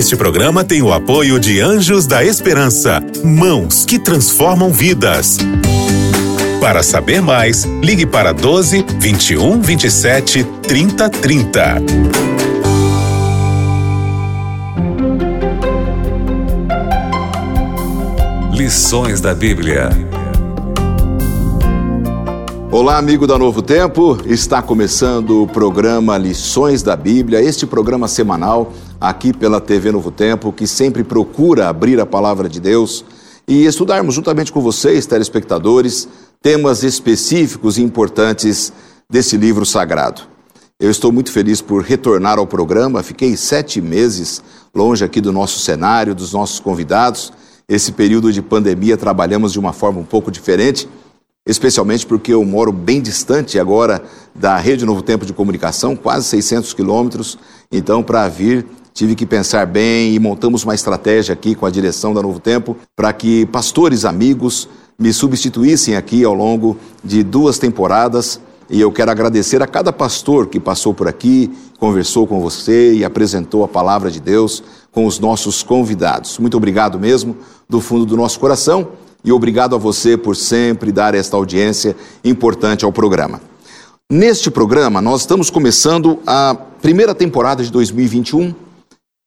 Este programa tem o apoio de Anjos da Esperança, mãos que transformam vidas. Para saber mais, ligue para 12 21 27 30 30. Lições da Bíblia. Olá, amigo da Novo Tempo. Está começando o programa Lições da Bíblia, este programa semanal aqui pela TV Novo Tempo, que sempre procura abrir a palavra de Deus e estudarmos juntamente com vocês, telespectadores, temas específicos e importantes desse livro sagrado. Eu estou muito feliz por retornar ao programa. Fiquei sete meses longe aqui do nosso cenário, dos nossos convidados. Esse período de pandemia trabalhamos de uma forma um pouco diferente especialmente porque eu moro bem distante agora da Rede Novo Tempo de Comunicação, quase 600 quilômetros. Então, para vir, tive que pensar bem e montamos uma estratégia aqui com a direção da Novo Tempo para que pastores amigos me substituíssem aqui ao longo de duas temporadas. E eu quero agradecer a cada pastor que passou por aqui, conversou com você e apresentou a palavra de Deus com os nossos convidados. Muito obrigado mesmo, do fundo do nosso coração e obrigado a você por sempre dar esta audiência importante ao programa. Neste programa, nós estamos começando a primeira temporada de 2021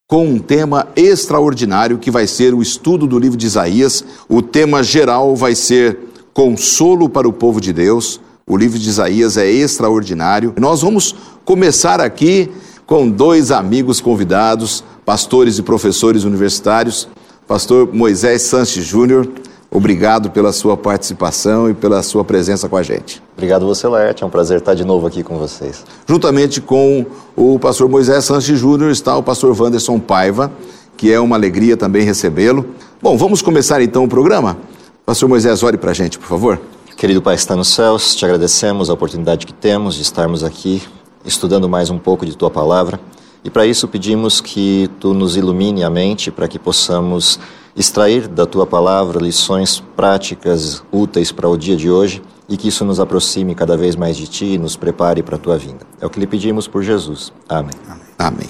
com um tema extraordinário que vai ser o estudo do livro de Isaías. O tema geral vai ser Consolo para o povo de Deus. O livro de Isaías é extraordinário. Nós vamos começar aqui com dois amigos convidados, pastores e professores universitários, pastor Moisés Sanches Júnior Obrigado pela sua participação e pela sua presença com a gente. Obrigado você, Laerte. É um prazer estar de novo aqui com vocês. Juntamente com o pastor Moisés Sanches Júnior está o pastor Wanderson Paiva, que é uma alegria também recebê-lo. Bom, vamos começar então o programa? Pastor Moisés, ore para a gente, por favor. Querido Pai está nos céus, te agradecemos a oportunidade que temos de estarmos aqui estudando mais um pouco de Tua Palavra. E para isso pedimos que Tu nos ilumine a mente para que possamos extrair da tua palavra lições práticas úteis para o dia de hoje e que isso nos aproxime cada vez mais de ti e nos prepare para a tua vinda. É o que lhe pedimos por Jesus. Amém. Amém.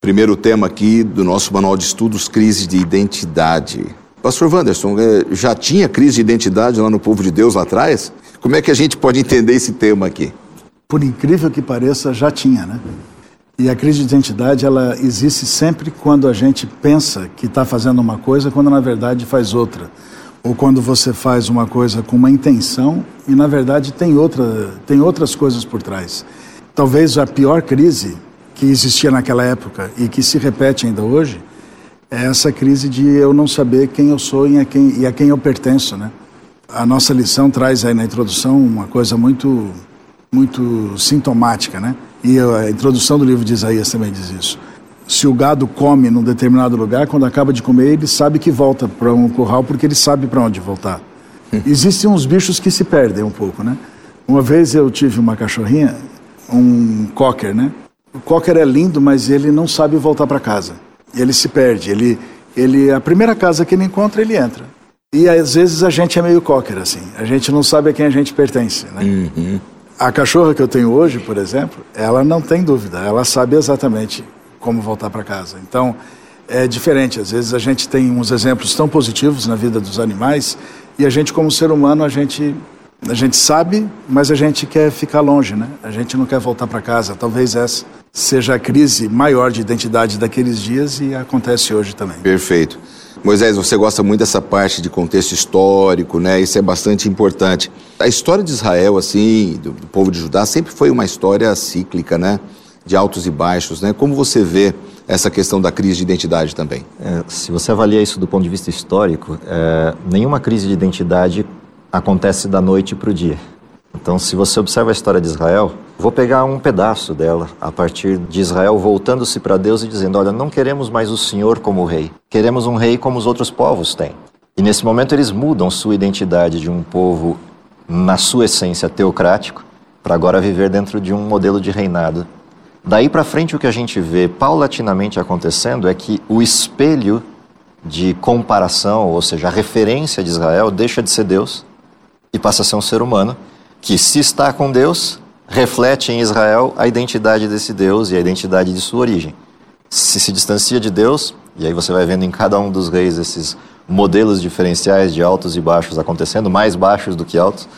Primeiro tema aqui do nosso manual de estudos, crise de identidade. Pastor Wanderson, é, já tinha crise de identidade lá no povo de Deus lá atrás? Como é que a gente pode entender esse tema aqui? Por incrível que pareça, já tinha, né? E a crise de identidade ela existe sempre quando a gente pensa que está fazendo uma coisa, quando na verdade faz outra, ou quando você faz uma coisa com uma intenção e na verdade tem outra, tem outras coisas por trás. Talvez a pior crise que existia naquela época e que se repete ainda hoje é essa crise de eu não saber quem eu sou e a quem, e a quem eu pertenço, né? A nossa lição traz aí na introdução uma coisa muito muito sintomática, né? E a introdução do livro de Isaías também diz isso. Se o gado come num determinado lugar, quando acaba de comer, ele sabe que volta para um curral porque ele sabe para onde voltar. Existem uns bichos que se perdem um pouco, né? Uma vez eu tive uma cachorrinha, um cocker, né? O cocker é lindo, mas ele não sabe voltar para casa. Ele se perde. Ele, ele, a primeira casa que ele encontra, ele entra. E às vezes a gente é meio cocker, assim. A gente não sabe a quem a gente pertence, né? Uhum. A cachorra que eu tenho hoje, por exemplo, ela não tem dúvida, ela sabe exatamente como voltar para casa. Então, é diferente. Às vezes a gente tem uns exemplos tão positivos na vida dos animais e a gente, como ser humano, a gente a gente sabe, mas a gente quer ficar longe, né? A gente não quer voltar para casa. Talvez essa seja a crise maior de identidade daqueles dias e acontece hoje também. Perfeito. Moisés, você gosta muito dessa parte de contexto histórico, né? Isso é bastante importante. A história de Israel, assim, do, do povo de Judá, sempre foi uma história cíclica, né? De altos e baixos, né? Como você vê essa questão da crise de identidade também? É, se você avalia isso do ponto de vista histórico, é, nenhuma crise de identidade acontece da noite para o dia. Então, se você observa a história de Israel, vou pegar um pedaço dela a partir de Israel voltando-se para Deus e dizendo: Olha, não queremos mais o Senhor como rei, queremos um rei como os outros povos têm. E nesse momento eles mudam sua identidade de um povo, na sua essência, teocrático, para agora viver dentro de um modelo de reinado. Daí para frente, o que a gente vê paulatinamente acontecendo é que o espelho de comparação, ou seja, a referência de Israel, deixa de ser Deus e passa a ser um ser humano que, se está com Deus, reflete em Israel a identidade desse Deus e a identidade de sua origem. Se se distancia de Deus, E aí você vai vendo em cada um dos reis esses modelos diferenciais de altos e baixos acontecendo, mais baixos do que altos,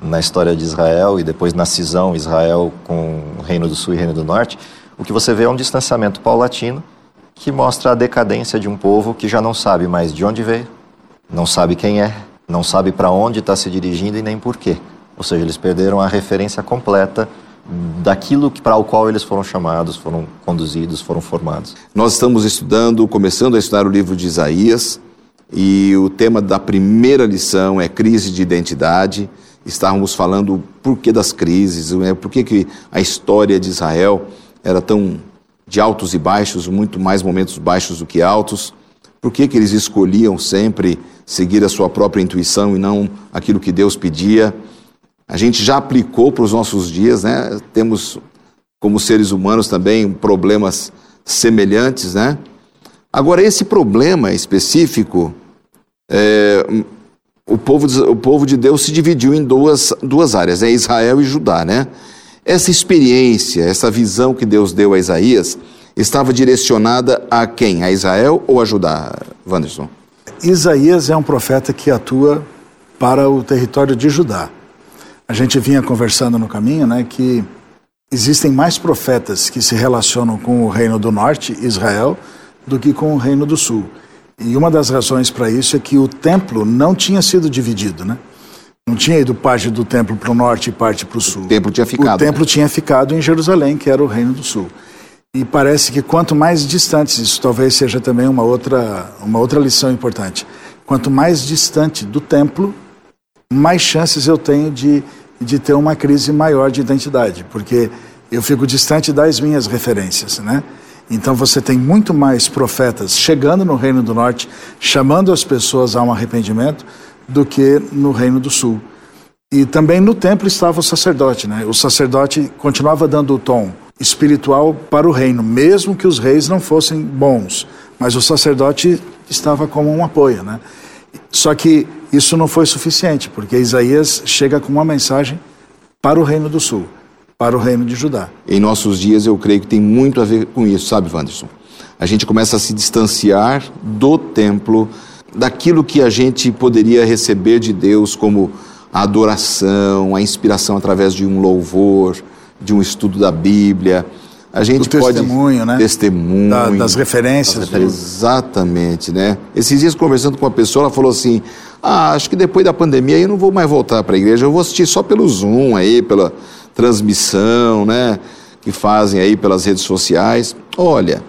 na história de Israel e depois na cisão Israel com o Reino do Sul e Reino do Norte. O que você vê é um distanciamento paulatino que mostra a decadência de um povo que já não sabe mais de onde veio, não sabe quem é, não sabe para onde está se dirigindo e nem por quê. Ou seja, eles perderam a referência completa daquilo para o qual eles foram chamados, foram conduzidos, foram formados. Nós estamos estudando, começando a estudar o livro de Isaías, e o tema da primeira lição é crise de identidade. Estávamos falando o porquê das crises, né? por que, que a história de Israel era tão de altos e baixos, muito mais momentos baixos do que altos. Por que, que eles escolhiam sempre seguir a sua própria intuição e não aquilo que Deus pedia? A gente já aplicou para os nossos dias, né? Temos, como seres humanos, também problemas semelhantes, né? Agora, esse problema específico, é, o, povo, o povo de Deus se dividiu em duas, duas áreas, é Israel e Judá, né? Essa experiência, essa visão que Deus deu a Isaías, estava direcionada a quem? A Israel ou a Judá, Wanderson? Isaías é um profeta que atua para o território de Judá. A gente vinha conversando no caminho, né, que existem mais profetas que se relacionam com o reino do norte, Israel, do que com o reino do sul. E uma das razões para isso é que o templo não tinha sido dividido, né? Não tinha ido parte do templo para o norte e parte para o sul. O templo tinha ficado. O templo né? tinha ficado em Jerusalém, que era o reino do sul. E parece que quanto mais distantes, isso talvez seja também uma outra, uma outra lição importante. Quanto mais distante do templo, mais chances eu tenho de de ter uma crise maior de identidade, porque eu fico distante das minhas referências, né? Então você tem muito mais profetas chegando no Reino do Norte, chamando as pessoas a um arrependimento, do que no Reino do Sul. E também no templo estava o sacerdote, né? O sacerdote continuava dando o tom espiritual para o reino, mesmo que os reis não fossem bons, mas o sacerdote estava como um apoio, né? Só que isso não foi suficiente, porque Isaías chega com uma mensagem para o Reino do Sul, para o Reino de Judá. Em nossos dias, eu creio que tem muito a ver com isso, sabe, Wanderson? A gente começa a se distanciar do templo, daquilo que a gente poderia receber de Deus como a adoração, a inspiração através de um louvor, de um estudo da Bíblia. A gente o pode testemunho, né? Testemunho. Da, das referências. Do... Exatamente, né? Esses dias conversando com uma pessoa, ela falou assim: "Ah, acho que depois da pandemia eu não vou mais voltar para a igreja, eu vou assistir só pelo Zoom aí, pela transmissão, né, que fazem aí pelas redes sociais". Olha,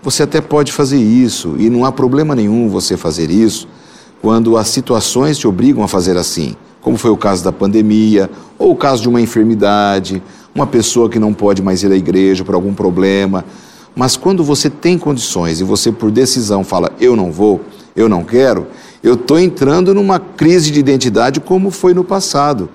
você até pode fazer isso e não há problema nenhum você fazer isso quando as situações te obrigam a fazer assim, como foi o caso da pandemia ou o caso de uma enfermidade uma pessoa que não pode mais ir à igreja por algum problema. Mas quando você tem condições e você, por decisão, fala: eu não vou, eu não quero, eu estou entrando numa crise de identidade como foi no passado.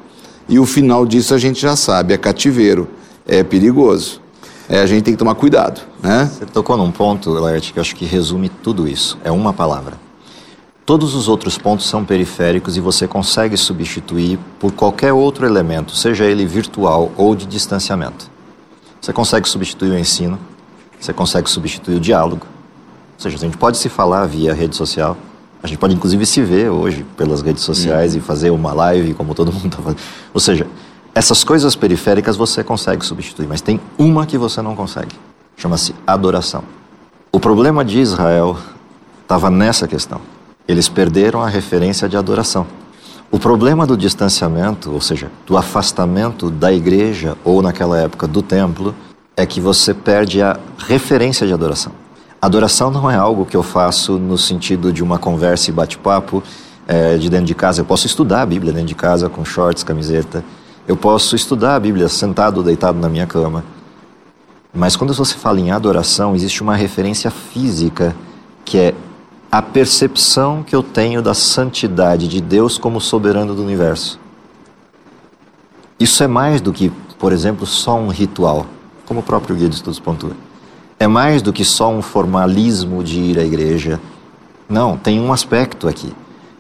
E o final disso a gente já sabe: é cativeiro, é perigoso. É, a gente tem que tomar cuidado. Né? Você tocou num ponto, Laerte, que eu acho que resume tudo isso. É uma palavra Todos os outros pontos são periféricos e você consegue substituir por qualquer outro elemento, seja ele virtual ou de distanciamento. Você consegue substituir o ensino, você consegue substituir o diálogo. Ou seja, a gente pode se falar via rede social, a gente pode inclusive se ver hoje pelas redes sociais uhum. e fazer uma live como todo mundo está fazendo. Ou seja, essas coisas periféricas você consegue substituir, mas tem uma que você não consegue. Chama-se adoração. O problema de Israel estava nessa questão eles perderam a referência de adoração. O problema do distanciamento, ou seja, do afastamento da igreja ou naquela época do templo, é que você perde a referência de adoração. Adoração não é algo que eu faço no sentido de uma conversa e bate-papo é, de dentro de casa. Eu posso estudar a Bíblia dentro de casa com shorts, camiseta. Eu posso estudar a Bíblia sentado ou deitado na minha cama. Mas quando você fala em adoração, existe uma referência física que é a percepção que eu tenho da santidade de Deus como soberano do universo. Isso é mais do que, por exemplo, só um ritual, como o próprio Guia de Estudos pontua. É mais do que só um formalismo de ir à igreja. Não, tem um aspecto aqui.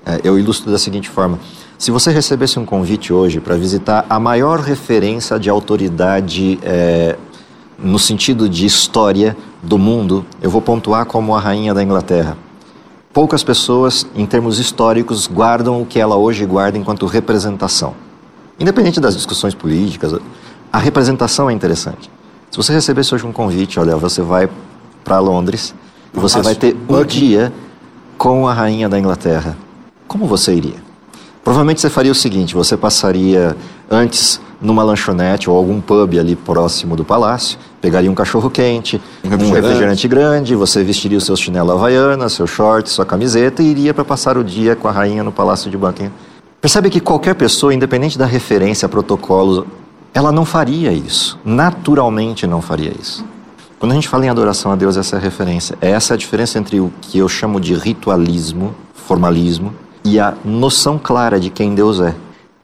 É, eu ilustro da seguinte forma: se você recebesse um convite hoje para visitar a maior referência de autoridade é, no sentido de história do mundo, eu vou pontuar como a rainha da Inglaterra. Poucas pessoas, em termos históricos, guardam o que ela hoje guarda enquanto representação. Independente das discussões políticas, a representação é interessante. Se você recebesse hoje um convite, olha, você vai para Londres, e você vai ter um dia com a rainha da Inglaterra. Como você iria? Provavelmente você faria o seguinte: você passaria antes numa lanchonete ou algum pub ali próximo do palácio, pegaria um cachorro quente, um refrigerante, um refrigerante grande, você vestiria o seu chinelo havaiana, seu short, sua camiseta e iria para passar o dia com a rainha no palácio de Buckingham. Percebe que qualquer pessoa, independente da referência a protocolos, ela não faria isso. Naturalmente não faria isso. Quando a gente fala em adoração a Deus, essa é a referência. Essa é a diferença entre o que eu chamo de ritualismo, formalismo, e a noção clara de quem Deus é.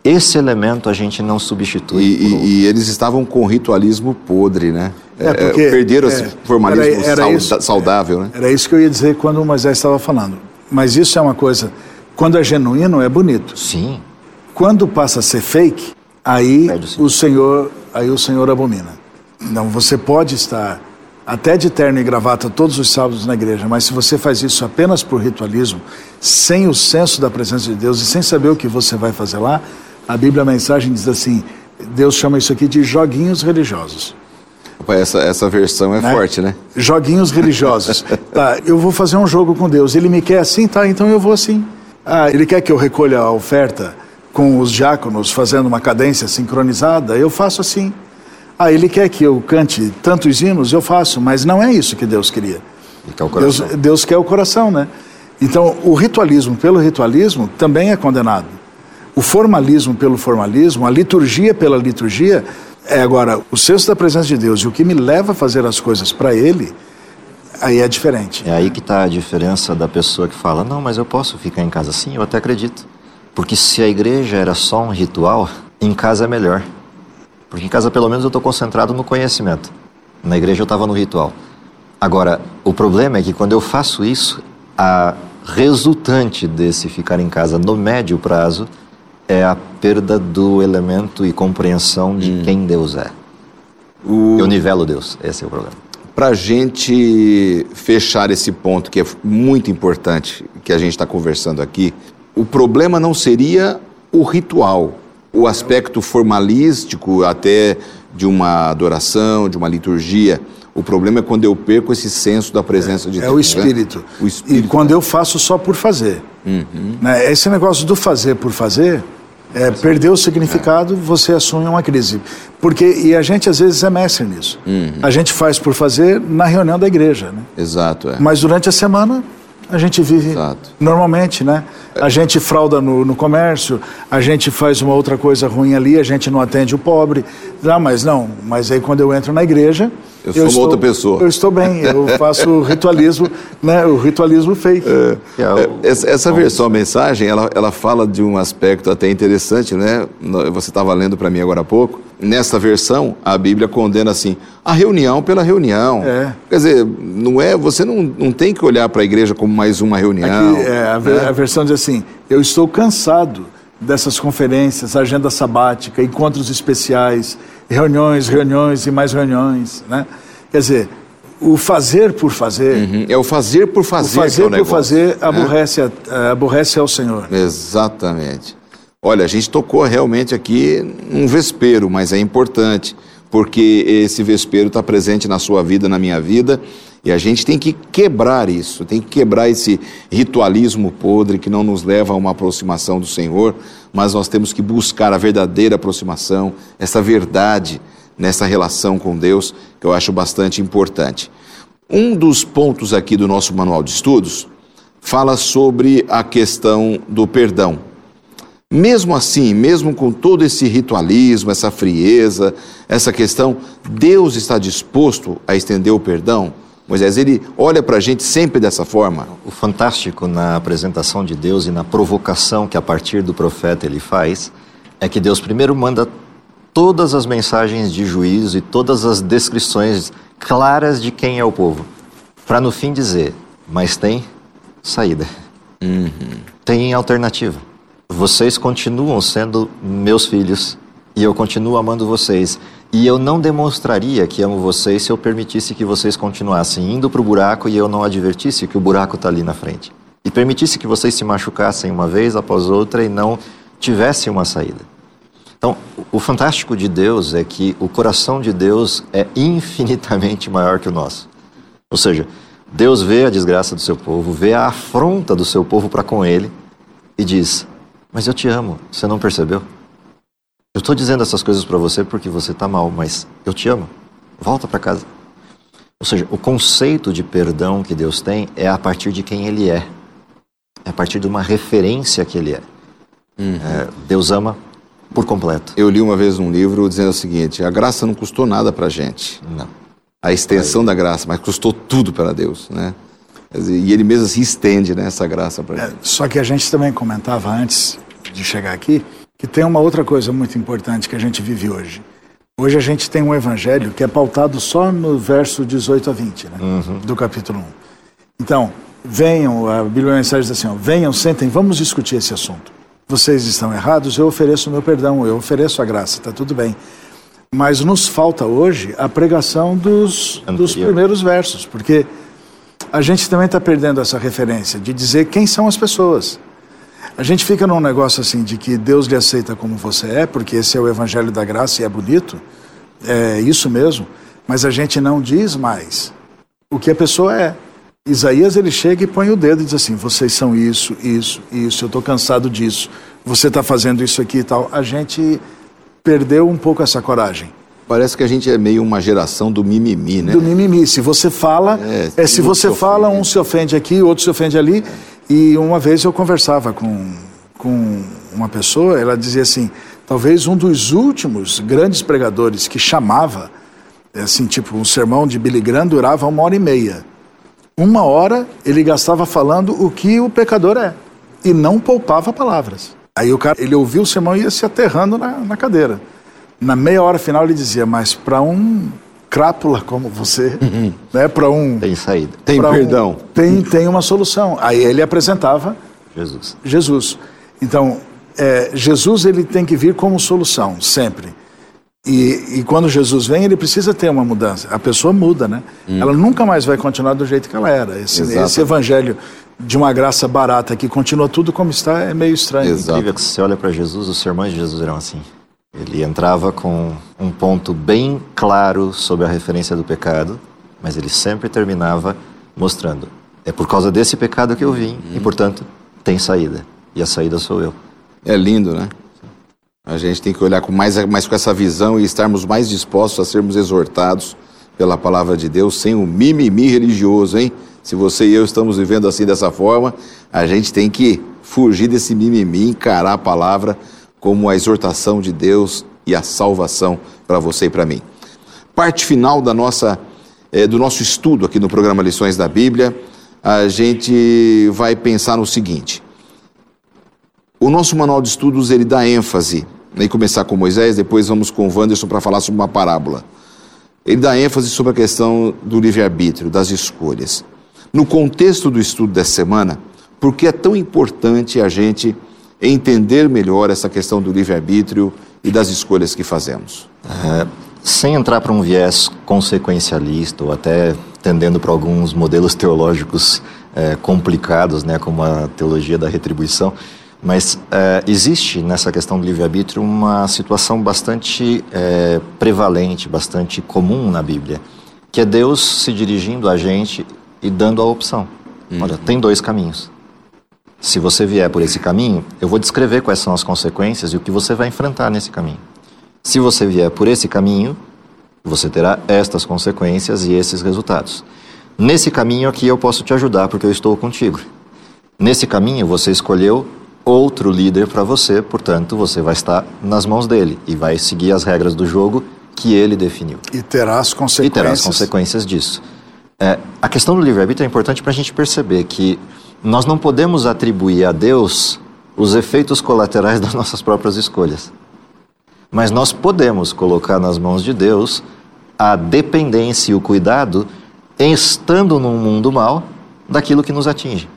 Esse elemento a gente não substitui. E, e, e eles estavam com ritualismo podre, né? É, é porque, Perderam é, esse formalismo era, era isso, saudável, né? Era isso que eu ia dizer quando o Moisés estava falando. Mas isso é uma coisa, quando é genuíno, é bonito. Sim. Quando passa a ser fake, aí o Senhor, aí o Senhor abomina. Então você pode estar até de terno e gravata todos os sábados na igreja, mas se você faz isso apenas por ritualismo, sem o senso da presença de Deus e sem saber o que você vai fazer lá, a Bíblia, a mensagem diz assim: Deus chama isso aqui de joguinhos religiosos. Essa, essa versão é né? forte, né? Joguinhos religiosos. tá, eu vou fazer um jogo com Deus. Ele me quer assim, tá? Então eu vou assim. Ah, ele quer que eu recolha a oferta com os diáconos fazendo uma cadência sincronizada? Eu faço assim. Ah, ele quer que eu cante tantos hinos? Eu faço, mas não é isso que Deus queria. Quer Deus, Deus quer o coração, né? Então, o ritualismo pelo ritualismo também é condenado o formalismo pelo formalismo, a liturgia pela liturgia, é agora o senso da presença de Deus e o que me leva a fazer as coisas para Ele, aí é diferente. É aí que está a diferença da pessoa que fala: não, mas eu posso ficar em casa sim, eu até acredito. Porque se a igreja era só um ritual, em casa é melhor. Porque em casa pelo menos eu estou concentrado no conhecimento. Na igreja eu estava no ritual. Agora, o problema é que quando eu faço isso, a resultante desse ficar em casa no médio prazo é a perda do elemento e compreensão de hum. quem Deus é. O... Eu nivelo Deus, esse é o problema. Para a gente fechar esse ponto que é muito importante, que a gente está conversando aqui, o problema não seria o ritual, o aspecto formalístico até de uma adoração, de uma liturgia. O problema é quando eu perco esse senso da presença é, de Deus. É o espírito. Né? o espírito. E quando eu faço só por fazer. Uhum. Né? Esse negócio do fazer por fazer, é, perdeu o significado, você assume uma crise. Porque, e a gente às vezes é mestre nisso. Uhum. A gente faz por fazer na reunião da igreja. Né? Exato. É. Mas durante a semana a gente vive Exato. normalmente, né? A gente frauda no, no, comércio, a gente faz uma outra coisa ruim ali, a gente não atende o pobre. Não, mas não, mas aí quando eu entro na igreja, eu sou eu estou, outra pessoa. Eu estou bem, eu faço ritualismo, né, o ritualismo fake. É, é, essa, essa versão, a mensagem, ela, ela fala de um aspecto até interessante, né? Você estava lendo para mim agora há pouco. Nessa versão, a Bíblia condena assim, a reunião pela reunião. É. Quer dizer, não é, você não, não tem que olhar para a igreja como mais uma reunião. Aqui, é, a, né? a versão diz assim, eu estou cansado dessas conferências, agenda sabática, encontros especiais, reuniões, reuniões e mais reuniões, né? Quer dizer, o fazer por fazer. Uhum. É o fazer por fazer. O fazer é o por fazer né? aborrece, é. aborrece ao Senhor. Exatamente. Olha, a gente tocou realmente aqui um vespeiro, mas é importante, porque esse vespeiro está presente na sua vida, na minha vida, e a gente tem que quebrar isso, tem que quebrar esse ritualismo podre que não nos leva a uma aproximação do Senhor, mas nós temos que buscar a verdadeira aproximação, essa verdade nessa relação com Deus, que eu acho bastante importante. Um dos pontos aqui do nosso manual de estudos fala sobre a questão do perdão. Mesmo assim, mesmo com todo esse ritualismo, essa frieza, essa questão, Deus está disposto a estender o perdão? Moisés, ele olha para a gente sempre dessa forma. O fantástico na apresentação de Deus e na provocação que a partir do profeta ele faz é que Deus primeiro manda todas as mensagens de juízo e todas as descrições claras de quem é o povo, para no fim dizer: mas tem saída, uhum. tem alternativa. Vocês continuam sendo meus filhos e eu continuo amando vocês. E eu não demonstraria que amo vocês se eu permitisse que vocês continuassem indo para o buraco e eu não advertisse que o buraco está ali na frente. E permitisse que vocês se machucassem uma vez após outra e não tivessem uma saída. Então, o fantástico de Deus é que o coração de Deus é infinitamente maior que o nosso. Ou seja, Deus vê a desgraça do seu povo, vê a afronta do seu povo para com ele e diz: Mas eu te amo, você não percebeu? Eu estou dizendo essas coisas para você porque você está mal, mas eu te amo. Volta para casa. Ou seja, o conceito de perdão que Deus tem é a partir de quem Ele é, é a partir de uma referência que Ele é. Uhum. é Deus ama por completo. Eu li uma vez um livro dizendo o seguinte: a graça não custou nada para gente. Não. A extensão Aí. da graça, mas custou tudo para Deus, né? E ele mesmo se estende né, essa graça para é, gente. Só que a gente também comentava antes de chegar aqui que tem uma outra coisa muito importante que a gente vive hoje. Hoje a gente tem um evangelho que é pautado só no verso 18 a 20, né? Uhum. Do capítulo 1. Então, venham, a Bíblia mensagem diz assim, ó, venham, sentem, vamos discutir esse assunto. Vocês estão errados, eu ofereço o meu perdão, eu ofereço a graça, está tudo bem. Mas nos falta hoje a pregação dos, dos primeiros versos, porque a gente também está perdendo essa referência de dizer quem são as pessoas. A gente fica num negócio assim de que Deus lhe aceita como você é, porque esse é o evangelho da graça e é bonito, é isso mesmo, mas a gente não diz mais o que a pessoa é. Isaías ele chega e põe o dedo e diz assim: vocês são isso, isso, isso, eu estou cansado disso, você está fazendo isso aqui e tal. A gente perdeu um pouco essa coragem. Parece que a gente é meio uma geração do mimimi, né? Do mimimi. Se você fala, é, é se você fala, um se ofende aqui, outro se ofende ali. E uma vez eu conversava com, com uma pessoa, ela dizia assim: talvez um dos últimos grandes pregadores que chamava, assim, tipo, um sermão de Billy Graham durava uma hora e meia. Uma hora ele gastava falando o que o pecador é e não poupava palavras. Aí o cara, ele ouvia o sermão e ia se aterrando na, na cadeira. Na meia hora final ele dizia: Mas para um crápula como você, uhum. né, para um tem saída, tem perdão, um, tem tem uma solução. Aí ele apresentava Jesus. Jesus. Então é, Jesus ele tem que vir como solução sempre. E, e, quando Jesus vem, ele precisa ter uma mudança. A pessoa muda, né? Hum. Ela nunca mais vai continuar do jeito que ela era. Esse, esse, evangelho de uma graça barata que continua tudo como está é meio estranho. Exato. Incrível que você olha para Jesus, os sermões de Jesus eram assim. Ele entrava com um ponto bem claro sobre a referência do pecado, mas ele sempre terminava mostrando: é por causa desse pecado que eu vim e, uhum. portanto, tem saída. E a saída sou eu. É lindo, né? A gente tem que olhar com mais, mais com essa visão e estarmos mais dispostos a sermos exortados pela palavra de Deus, sem o mimimi religioso, hein? Se você e eu estamos vivendo assim dessa forma, a gente tem que fugir desse mimimi, encarar a palavra como a exortação de Deus e a salvação para você e para mim. Parte final da nossa, é, do nosso estudo aqui no programa Lições da Bíblia, a gente vai pensar no seguinte. O nosso manual de estudos ele dá ênfase, nem começar com Moisés, depois vamos com o Wanderson para falar sobre uma parábola. Ele dá ênfase sobre a questão do livre-arbítrio, das escolhas. No contexto do estudo dessa semana, por que é tão importante a gente entender melhor essa questão do livre-arbítrio e das escolhas que fazemos? É, sem entrar para um viés consequencialista ou até tendendo para alguns modelos teológicos é, complicados, né, como a teologia da retribuição, mas é, existe nessa questão do livre-arbítrio uma situação bastante é, prevalente, bastante comum na Bíblia, que é Deus se dirigindo a gente e dando a opção. Uhum. Olha, tem dois caminhos. Se você vier por esse caminho, eu vou descrever quais são as consequências e o que você vai enfrentar nesse caminho. Se você vier por esse caminho, você terá estas consequências e esses resultados. Nesse caminho aqui eu posso te ajudar porque eu estou contigo. Nesse caminho você escolheu outro líder para você, portanto você vai estar nas mãos dele e vai seguir as regras do jogo que ele definiu. E terá as consequências. E terá as consequências disso. É, a questão do livre-arbítrio é importante para a gente perceber que nós não podemos atribuir a Deus os efeitos colaterais das nossas próprias escolhas. Mas nós podemos colocar nas mãos de Deus a dependência e o cuidado, estando num mundo mal, daquilo que nos atinge.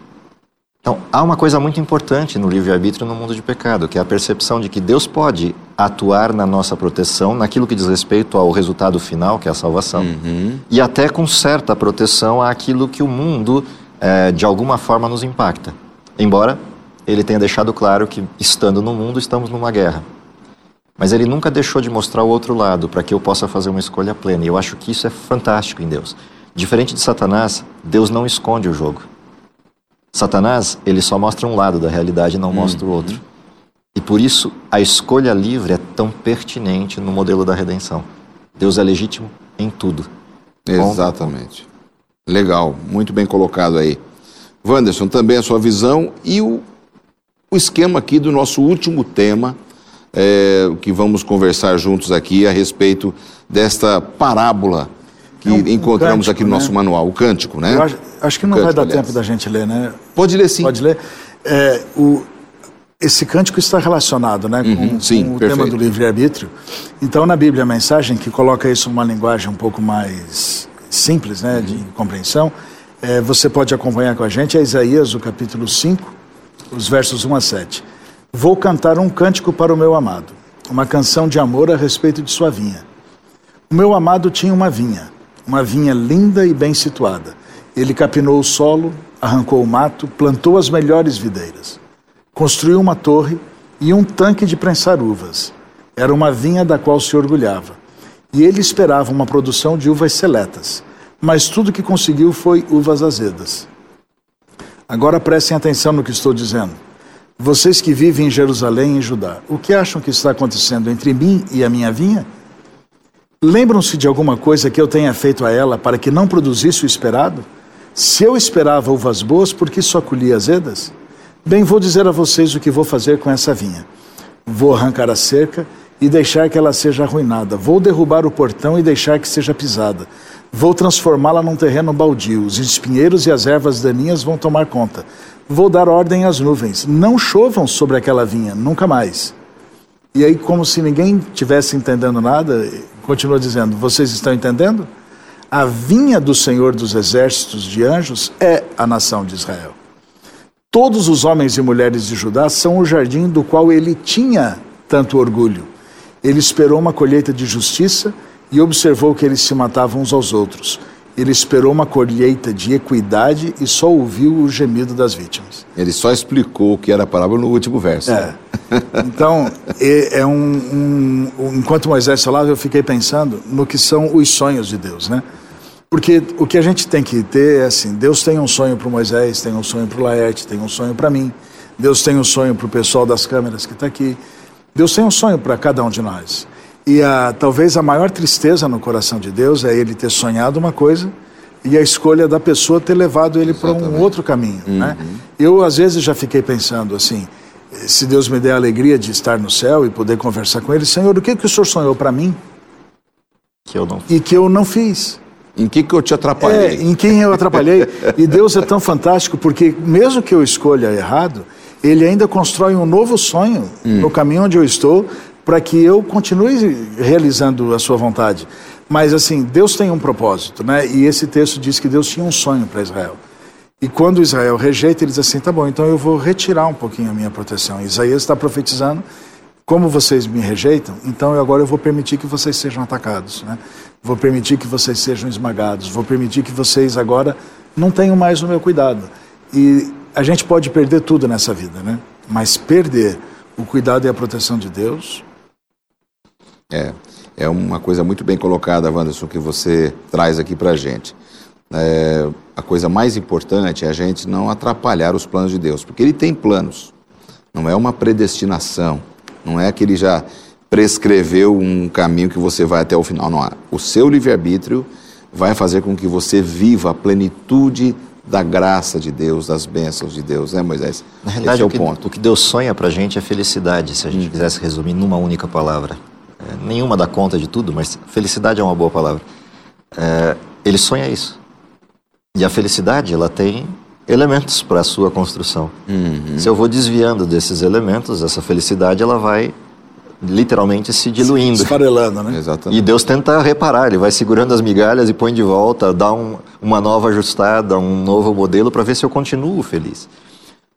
Então, há uma coisa muito importante no livre-arbítrio no mundo de pecado, que é a percepção de que Deus pode atuar na nossa proteção, naquilo que diz respeito ao resultado final, que é a salvação, Uhum. e até com certa proteção àquilo que o mundo, eh, de alguma forma, nos impacta. Embora ele tenha deixado claro que, estando no mundo, estamos numa guerra. Mas ele nunca deixou de mostrar o outro lado para que eu possa fazer uma escolha plena. E eu acho que isso é fantástico em Deus. Diferente de Satanás, Deus não esconde o jogo. Satanás, ele só mostra um lado da realidade e não mostra o outro. E por isso a escolha livre é tão pertinente no modelo da redenção. Deus é legítimo em tudo. Exatamente. Legal, muito bem colocado aí. Wanderson, também a sua visão e o, o esquema aqui do nosso último tema, é, que vamos conversar juntos aqui a respeito desta parábola que É um- um encontramos cântico, aqui no nosso né? manual, o cântico, né? Acho, acho que não Cântico, vai dar aliás. tempo da gente ler, né? Pode ler sim. Pode ler? É, o, esse cântico está relacionado né, com, Uhum, sim, com o perfeito. tema do livre-arbítrio. Então, na Bíblia, a mensagem, que coloca isso numa linguagem um pouco mais simples né, de compreensão, é, você pode acompanhar com a gente, é Isaías, o capítulo 5, os versos 1 a 7. Vou cantar um cântico para o meu amado, uma canção de amor a respeito de sua vinha. O meu amado tinha uma vinha, uma vinha linda e bem situada. Ele capinou o solo, arrancou o mato, plantou as melhores videiras. Construiu uma torre e um tanque de prensar uvas. Era uma vinha da qual se orgulhava. E ele esperava uma produção de uvas seletas, mas tudo que conseguiu foi uvas azedas. Agora prestem atenção no que estou dizendo. Vocês que vivem em Jerusalém e em Judá, o que acham que está acontecendo entre mim e a minha vinha? Lembram-se de alguma coisa que eu tenha feito a ela para que não produzisse o esperado? Se eu esperava uvas boas, por que só colhia azedas? Bem, vou dizer a vocês o que vou fazer com essa vinha. Vou arrancar a cerca e deixar que ela seja arruinada. Vou derrubar o portão e deixar que seja pisada. Vou transformá-la num terreno baldio. Os espinheiros e as ervas daninhas vão tomar conta. Vou dar ordem às nuvens. Não chovam sobre aquela vinha, nunca mais. E aí, como se ninguém tivesse entendendo nada, continua dizendo: Vocês estão entendendo? A vinha do Senhor dos exércitos de anjos é a nação de Israel. Todos os homens e mulheres de Judá são o jardim do qual ele tinha tanto orgulho. Ele esperou uma colheita de justiça e observou que eles se matavam uns aos outros. Ele esperou uma colheita de equidade e só ouviu o gemido das vítimas. Ele só explicou o que era a parábola no último verso. É. Então, é, um- um- Enquanto Moisés falava, eu fiquei pensando no que são os sonhos de Deus, né? Porque o que a gente tem que ter é assim: Deus tem um sonho para Moisés, tem um sonho para o Laerte, tem um sonho para mim, Deus tem um sonho para o pessoal das câmeras que está aqui, Deus tem um sonho para cada um de nós. E a, talvez a maior tristeza no coração de Deus é ele ter sonhado uma coisa e a escolha da pessoa ter levado ele para um outro caminho. Né? Eu, às vezes, já fiquei pensando assim: se Deus me der a alegria de estar no céu e poder conversar com ele, Senhor, o que, que o Senhor sonhou para mim Que eu não e que eu não fiz? Em que, que eu te É, atrapalhei? em quem eu atrapalhei. E Deus é tão fantástico porque, mesmo que eu escolha errado, Ele ainda constrói um novo sonho no caminho onde eu estou para que eu continue realizando a Sua vontade. Mas, assim, Deus tem um propósito, né? E esse texto diz que Deus tinha um sonho para Israel. E quando Israel rejeita, ele diz assim: tá bom, então eu vou retirar um pouquinho a minha proteção. Isaías está profetizando: como vocês me rejeitam, então eu agora eu vou permitir que vocês sejam atacados, né? Vou permitir que vocês sejam esmagados, vou permitir que vocês agora não tenham mais o meu cuidado. E a gente pode perder tudo nessa vida, né? Mas perder o cuidado e a proteção de Deus, É, é uma coisa muito bem colocada, Wanderson, que você traz aqui pra gente. É, a coisa mais importante é a gente não atrapalhar os planos de Deus, porque Ele tem planos, não é uma predestinação, não é que Ele já prescreveu um caminho que você vai até o final, não. O seu livre-arbítrio vai fazer com que você viva a plenitude da graça de Deus, das bênçãos de Deus, né, Moisés? Na realidade, Esse é o o que, ponto. o que Deus sonha pra gente é felicidade, se a gente quisesse resumir numa única palavra. É, nenhuma dá conta de tudo, mas felicidade é uma boa palavra. É, ele sonha isso. E a felicidade, ela tem elementos para a sua construção. Se eu vou desviando desses elementos, essa felicidade, ela vai literalmente se diluindo. esfarelando, né? Exatamente. E Deus tenta reparar, ele vai segurando as migalhas e põe de volta, dá um- uma nova ajustada, um novo modelo para ver se eu continuo feliz.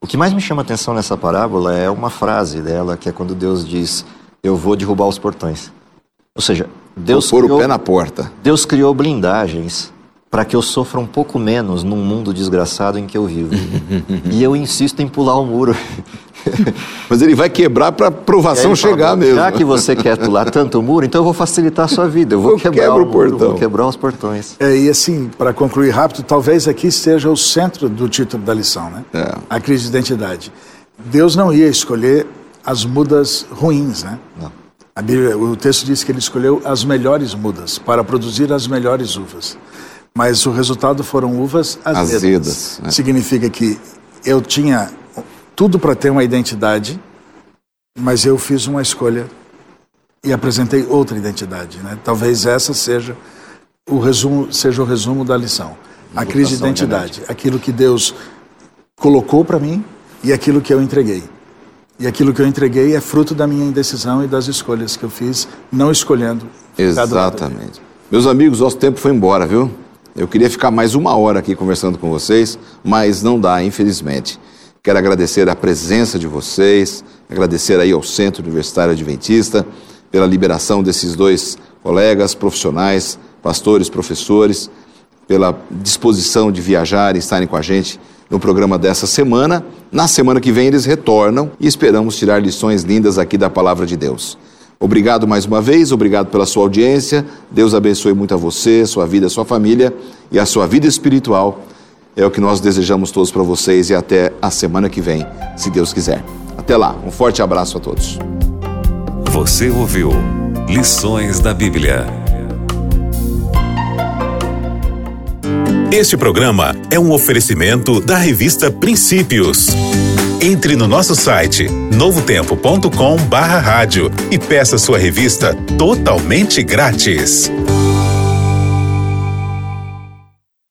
O que mais me chama a atenção nessa parábola é uma frase dela, que é quando Deus diz: eu vou derrubar os portões. Ou seja, Deus Vou pôr criou, o pé na porta. Deus criou blindagens para que eu sofra um pouco menos num mundo desgraçado em que eu vivo. e eu insisto em pular o muro. Mas ele vai quebrar para aí provação ele fala, chegar "Bom, mesmo. Já que você quer pular tanto o muro, então eu vou facilitar a sua vida. Eu vou Eu quebrar quebro o o muro, portão." vou quebrar os portões. É, e assim, para concluir rápido, talvez aqui esteja o centro do título da lição, né? É. A crise de identidade. Deus não ia escolher as mudas ruins, né? Não. A Bíblia, o texto diz que ele escolheu as melhores mudas para produzir as melhores uvas. Mas o resultado foram uvas azedas. Azedas, né? Significa que eu tinha tudo para ter uma identidade, mas eu fiz uma escolha e apresentei outra identidade, né? Talvez essa seja o resumo, seja o resumo da lição. A crise de identidade, aquilo que Deus colocou para mim e aquilo que eu entreguei. E aquilo que eu entreguei é fruto da minha indecisão e das escolhas que eu fiz, não escolhendo. Exatamente. Meus amigos, nosso tempo foi embora, viu? Eu queria ficar mais uma hora aqui conversando com vocês, mas não dá, infelizmente. Quero agradecer a presença de vocês, agradecer aí ao Centro Universitário Adventista pela liberação desses dois colegas profissionais, pastores, professores, pela disposição de viajar e estarem com a gente no programa dessa semana. Na semana que vem eles retornam e esperamos tirar lições lindas aqui da palavra de Deus. Obrigado mais uma vez, obrigado pela sua audiência. Deus abençoe muito a você, sua vida, sua família e a sua vida espiritual. É o que nós desejamos todos para vocês e até a semana que vem, se Deus quiser. Até lá, um forte abraço a todos. Você ouviu Lições da Bíblia. Este programa é um oferecimento da revista Princípios. Entre no nosso site novotempo.com/rádio e peça sua revista totalmente grátis.